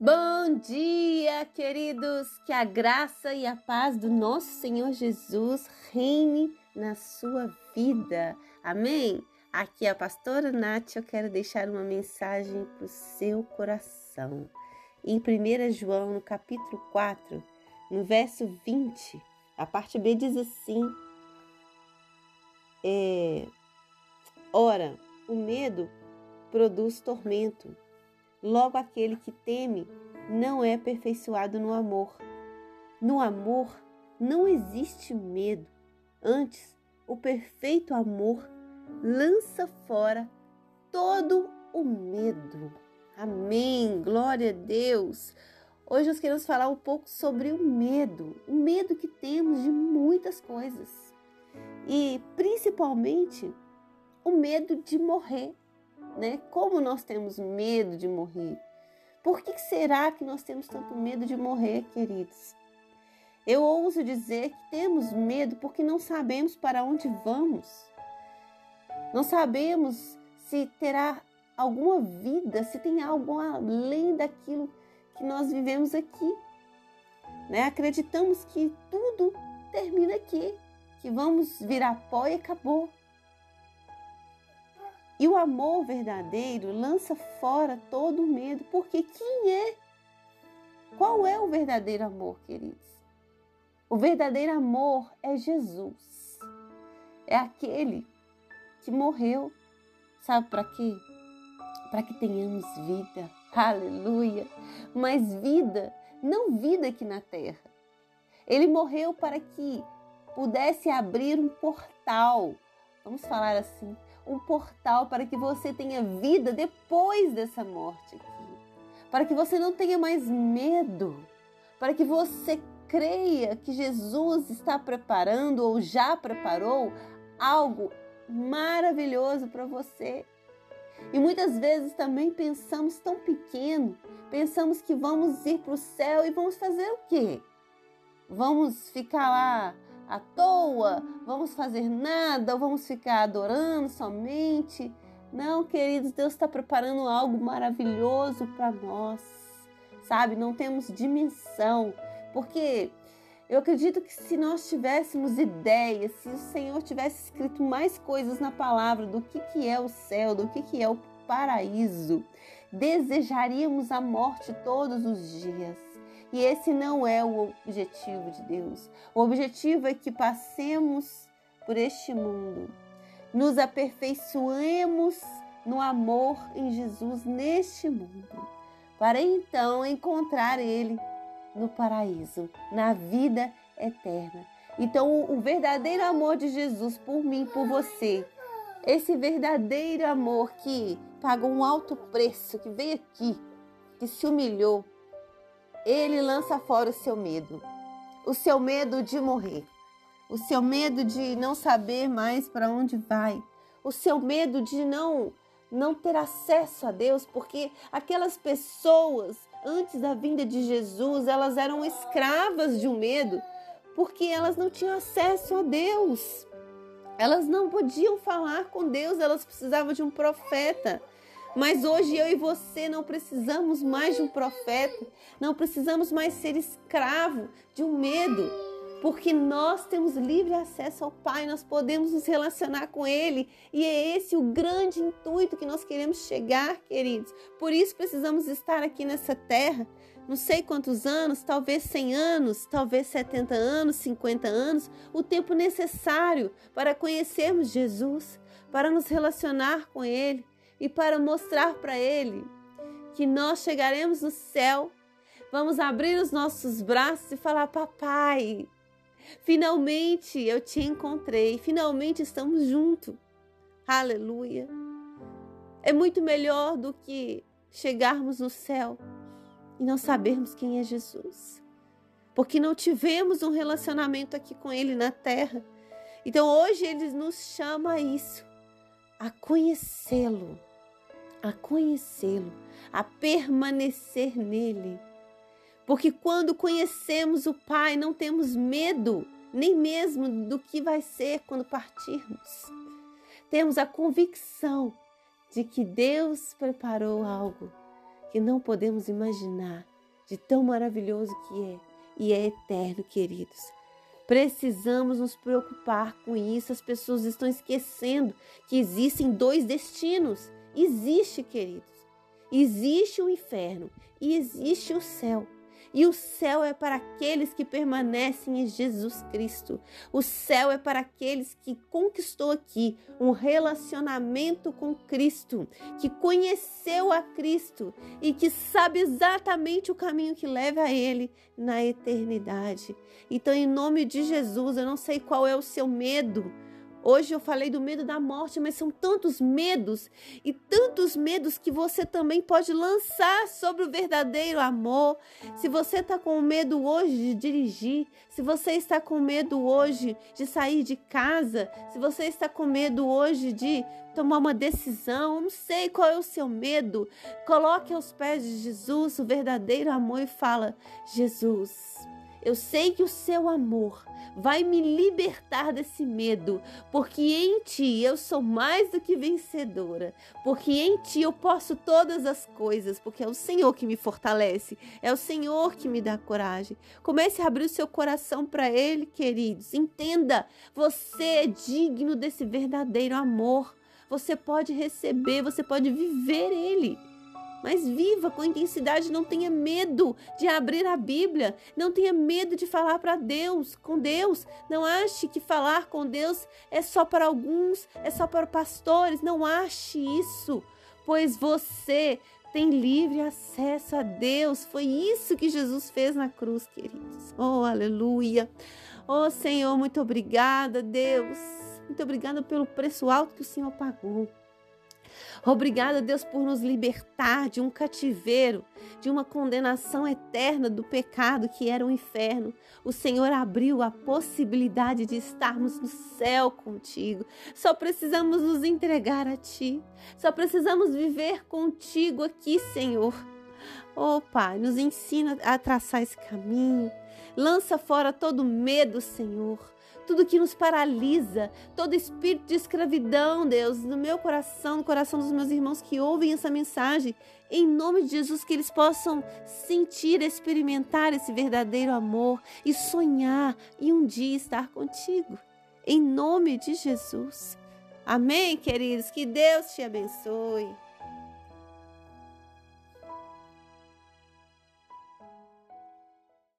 Bom dia, queridos! Que a graça e a paz do nosso Senhor Jesus reine na sua vida. Amém? Aqui é a pastora Nath, eu quero deixar uma mensagem para o seu coração. Em 1 João, no capítulo 4, no verso 20, a parte B diz assim: é, Ora, o medo produz tormento Logo, aquele que teme não é aperfeiçoado no amor. No amor não existe medo. Antes, o perfeito amor lança fora todo o medo. Amém. Glória a Deus. Hoje nós queremos falar um pouco sobre o medo, o medo que temos de muitas coisas. E principalmente o medo de morrer né? Como nós temos medo de morrer? Por que será que nós temos tanto medo de morrer, queridos? Eu ouso dizer que temos medo porque não sabemos para onde vamos. Não sabemos se terá alguma vida, se tem algo além daquilo que nós vivemos aqui. Né? Acreditamos que tudo termina aqui, que vamos virar pó e acabou. E o amor verdadeiro lança fora todo o medo, porque quem é? Qual é o verdadeiro amor, queridos? O verdadeiro amor é Jesus. É aquele que morreu. Sabe para quê? Para que tenhamos vida. Aleluia! Mas vida, não vida aqui na terra. Ele morreu para que pudesse abrir um portal. Vamos falar assim, um portal para que você tenha vida depois dessa morte aqui. Para que você não tenha mais medo. Para que você creia que Jesus está preparando ou já preparou algo maravilhoso para você. E muitas vezes também pensamos tão pequeno, pensamos que vamos ir para o céu e vamos fazer o quê? Vamos ficar lá à toa, vamos fazer nada, ou vamos ficar adorando somente. Não, queridos, Deus está preparando algo maravilhoso para nós, sabe? Não temos dimensão, porque eu acredito que se nós tivéssemos ideias, se o Senhor tivesse escrito mais coisas na palavra do que, que é o céu, do que, que é o paraíso, desejaríamos a morte todos os dias. E esse não é o objetivo de Deus. O objetivo é que passemos por este mundo, nos aperfeiçoemos no amor em Jesus neste mundo, para então encontrar Ele no paraíso, na vida eterna. Então, o verdadeiro amor de Jesus por mim, por você, esse verdadeiro amor que pagou um alto preço, que veio aqui, que se humilhou, ele lança fora o seu medo, o seu medo de morrer, o seu medo de não saber mais para onde vai, o seu medo de não não ter acesso a Deus, porque aquelas pessoas antes da vinda de Jesus, elas eram escravas de um medo, porque elas não tinham acesso a Deus. Elas não podiam falar com Deus, elas precisavam de um profeta. Mas hoje eu e você não precisamos mais de um profeta, não precisamos mais ser escravo de um medo, porque nós temos livre acesso ao Pai, nós podemos nos relacionar com Ele e é esse o grande intuito que nós queremos chegar, queridos. Por isso precisamos estar aqui nessa terra, não sei quantos anos, talvez 100 anos, talvez 70 anos, 50 anos, o tempo necessário para conhecermos Jesus, para nos relacionar com Ele e para mostrar para Ele que nós chegaremos no céu, vamos abrir os nossos braços e falar: Papai, finalmente eu te encontrei, finalmente estamos juntos. Aleluia. É muito melhor do que chegarmos no céu e não sabermos quem é Jesus, porque não tivemos um relacionamento aqui com Ele na terra. Então hoje Ele nos chama a isso, a conhecê-lo a conhecê-lo, a permanecer nele. Porque quando conhecemos o Pai, não temos medo, nem mesmo do que vai ser quando partirmos. Temos a convicção de que Deus preparou algo que não podemos imaginar, de tão maravilhoso que é e é eterno, queridos. Precisamos nos preocupar com isso. As pessoas estão esquecendo que existem dois destinos. Existe, queridos. Existe o inferno e existe o céu. E o céu é para aqueles que permanecem em Jesus Cristo. O céu é para aqueles que conquistou aqui um relacionamento com Cristo, que conheceu a Cristo e que sabe exatamente o caminho que leva a ele na eternidade. Então, em nome de Jesus, eu não sei qual é o seu medo. Hoje eu falei do medo da morte, mas são tantos medos e tantos medos que você também pode lançar sobre o verdadeiro amor. Se você está com medo hoje de dirigir, se você está com medo hoje de sair de casa, se você está com medo hoje de tomar uma decisão, não sei qual é o seu medo, coloque aos pés de Jesus o verdadeiro amor e fala: Jesus, eu sei que o seu amor vai me libertar desse medo, porque em ti eu sou mais do que vencedora, porque em ti eu posso todas as coisas, porque é o Senhor que me fortalece, é o Senhor que me dá coragem. Comece a abrir o seu coração para Ele, queridos. Entenda, você é digno desse verdadeiro amor. Você pode receber, você pode viver Ele mas viva com intensidade, não tenha medo de abrir a Bíblia, não tenha medo de falar para Deus, com Deus. Não ache que falar com Deus é só para alguns, é só para pastores, não ache isso, pois você tem livre acesso a Deus. Foi isso que Jesus fez na cruz, queridos. Oh, aleluia. Oh, Senhor, muito obrigada, Deus. Muito obrigada pelo preço alto que o Senhor pagou. Obrigada, Deus, por nos libertar de um cativeiro, de uma condenação eterna do pecado que era o inferno. O Senhor abriu a possibilidade de estarmos no céu contigo. Só precisamos nos entregar a Ti. Só precisamos viver contigo aqui, Senhor. Oh, Pai, nos ensina a traçar esse caminho. Lança fora todo medo, Senhor tudo que nos paralisa, todo espírito de escravidão, Deus, no meu coração, no coração dos meus irmãos que ouvem essa mensagem, em nome de Jesus, que eles possam sentir, experimentar esse verdadeiro amor e sonhar e um dia estar contigo. Em nome de Jesus. Amém, queridos? Que Deus te abençoe.